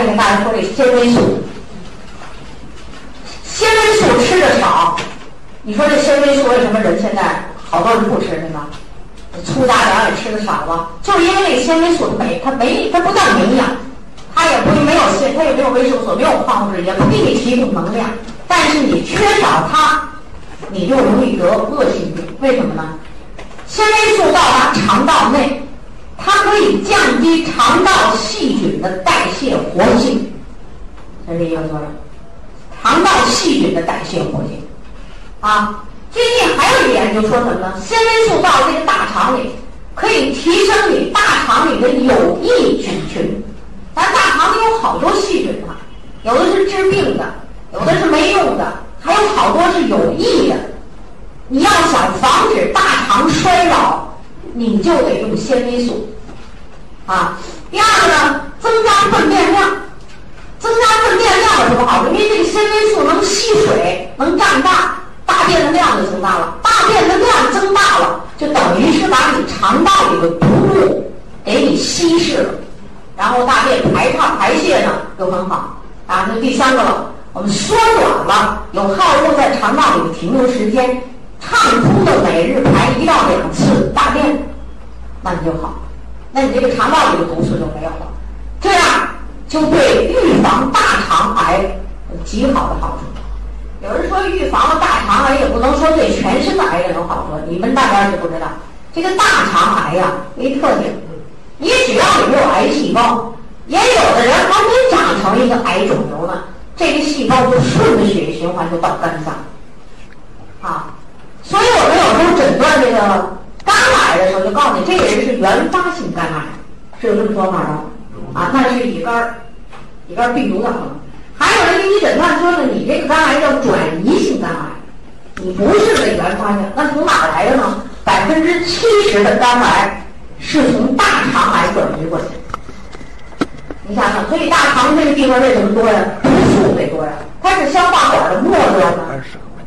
还得跟大家说这纤维素。纤维素吃的少，你说这纤维素为什么人现在好多人不吃是吧？粗大粮也吃的少了，就是因为那纤维素没它没它不叫营养，它也不没有纤它也没有维生素，没有矿物质，也不给你提供能量。但是你缺少它，你就容易得恶性病。为什么呢？纤维素到达肠道内，它可以降低肠道细菌的代活性，这是一个作用。肠道细菌的代谢活性，啊，最近还有一个研究说什么呢？纤维素到这个大肠里，可以提升你大肠里的有益菌群。咱大肠里有好多细菌啊，有的是治病的，有的是没用的，还有好多是有益的。你要想防止大肠衰老，你就得用纤维素，啊。第二个呢，增加粪便量。增加粪便量有什么好处？因为这个纤维素能吸水，能胀大，大便的量就增大了。大便的量增大了，就等于是把你肠道里的毒物给你稀释了，然后大便排畅排泄呢就很好。啊，那第三个了，我们缩短了有害物在肠道里的停留时间，畅通的每日排一到两次大便，那你就好，那你这个肠道里的毒素就没有了，这样。就对预防大肠癌有极好的好处。有人说预防了大肠癌，也不能说对全身的癌症有好处。你们大家就不知道，这个大肠癌呀，没特点。你只要里面有癌细胞，也有的人还没长成一个癌肿瘤呢，这个细胞就顺着血液循环就到肝脏。啊，所以我们有时候诊断这个肝癌的时候，就告诉你这个人是原发性肝癌，是有这么说法的？啊，那是乙肝，乙肝病毒的可能。还有人给你诊断说呢，你这个肝癌叫转移性肝癌，你不是个原发性。那从哪来的呢？百分之七十的肝癌是从大肠癌转移过去。你想想，所以大肠这个地方为什么多呀？毒素得多呀，它是消化管的末端嘛，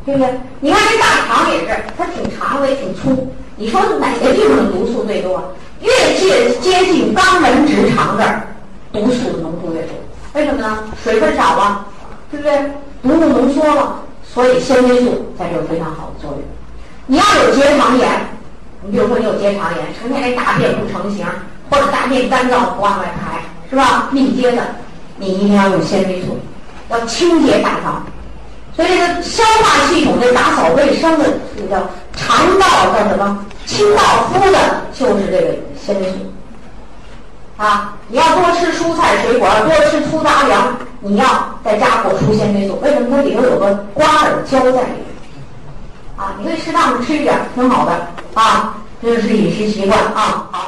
对不对？你看这大肠也是，它挺长的也挺粗。你说哪个地方的毒素最多？越接接近肛门直肠这儿。毒素浓度越多，为什么呢？水分少了，对不对？毒物浓缩了，所以纤维素在这有非常好的作用。你要有结肠炎，你比如说你有结肠炎，成天这大便不成形，或者大便干燥不往外排，是吧？密接的，你一定要用纤维素，要清洁大肠。所以这个消化系统的打扫卫生的，这个叫肠道叫什么？清道夫的，就是这个纤维素。啊，你要多吃蔬菜水果，多吃粗杂粮，你要再加果蔬纤维素。为什么它里头有个瓜尔胶在里面？啊，你可以适当的吃一点，挺好的啊，这就是饮食习惯啊。好。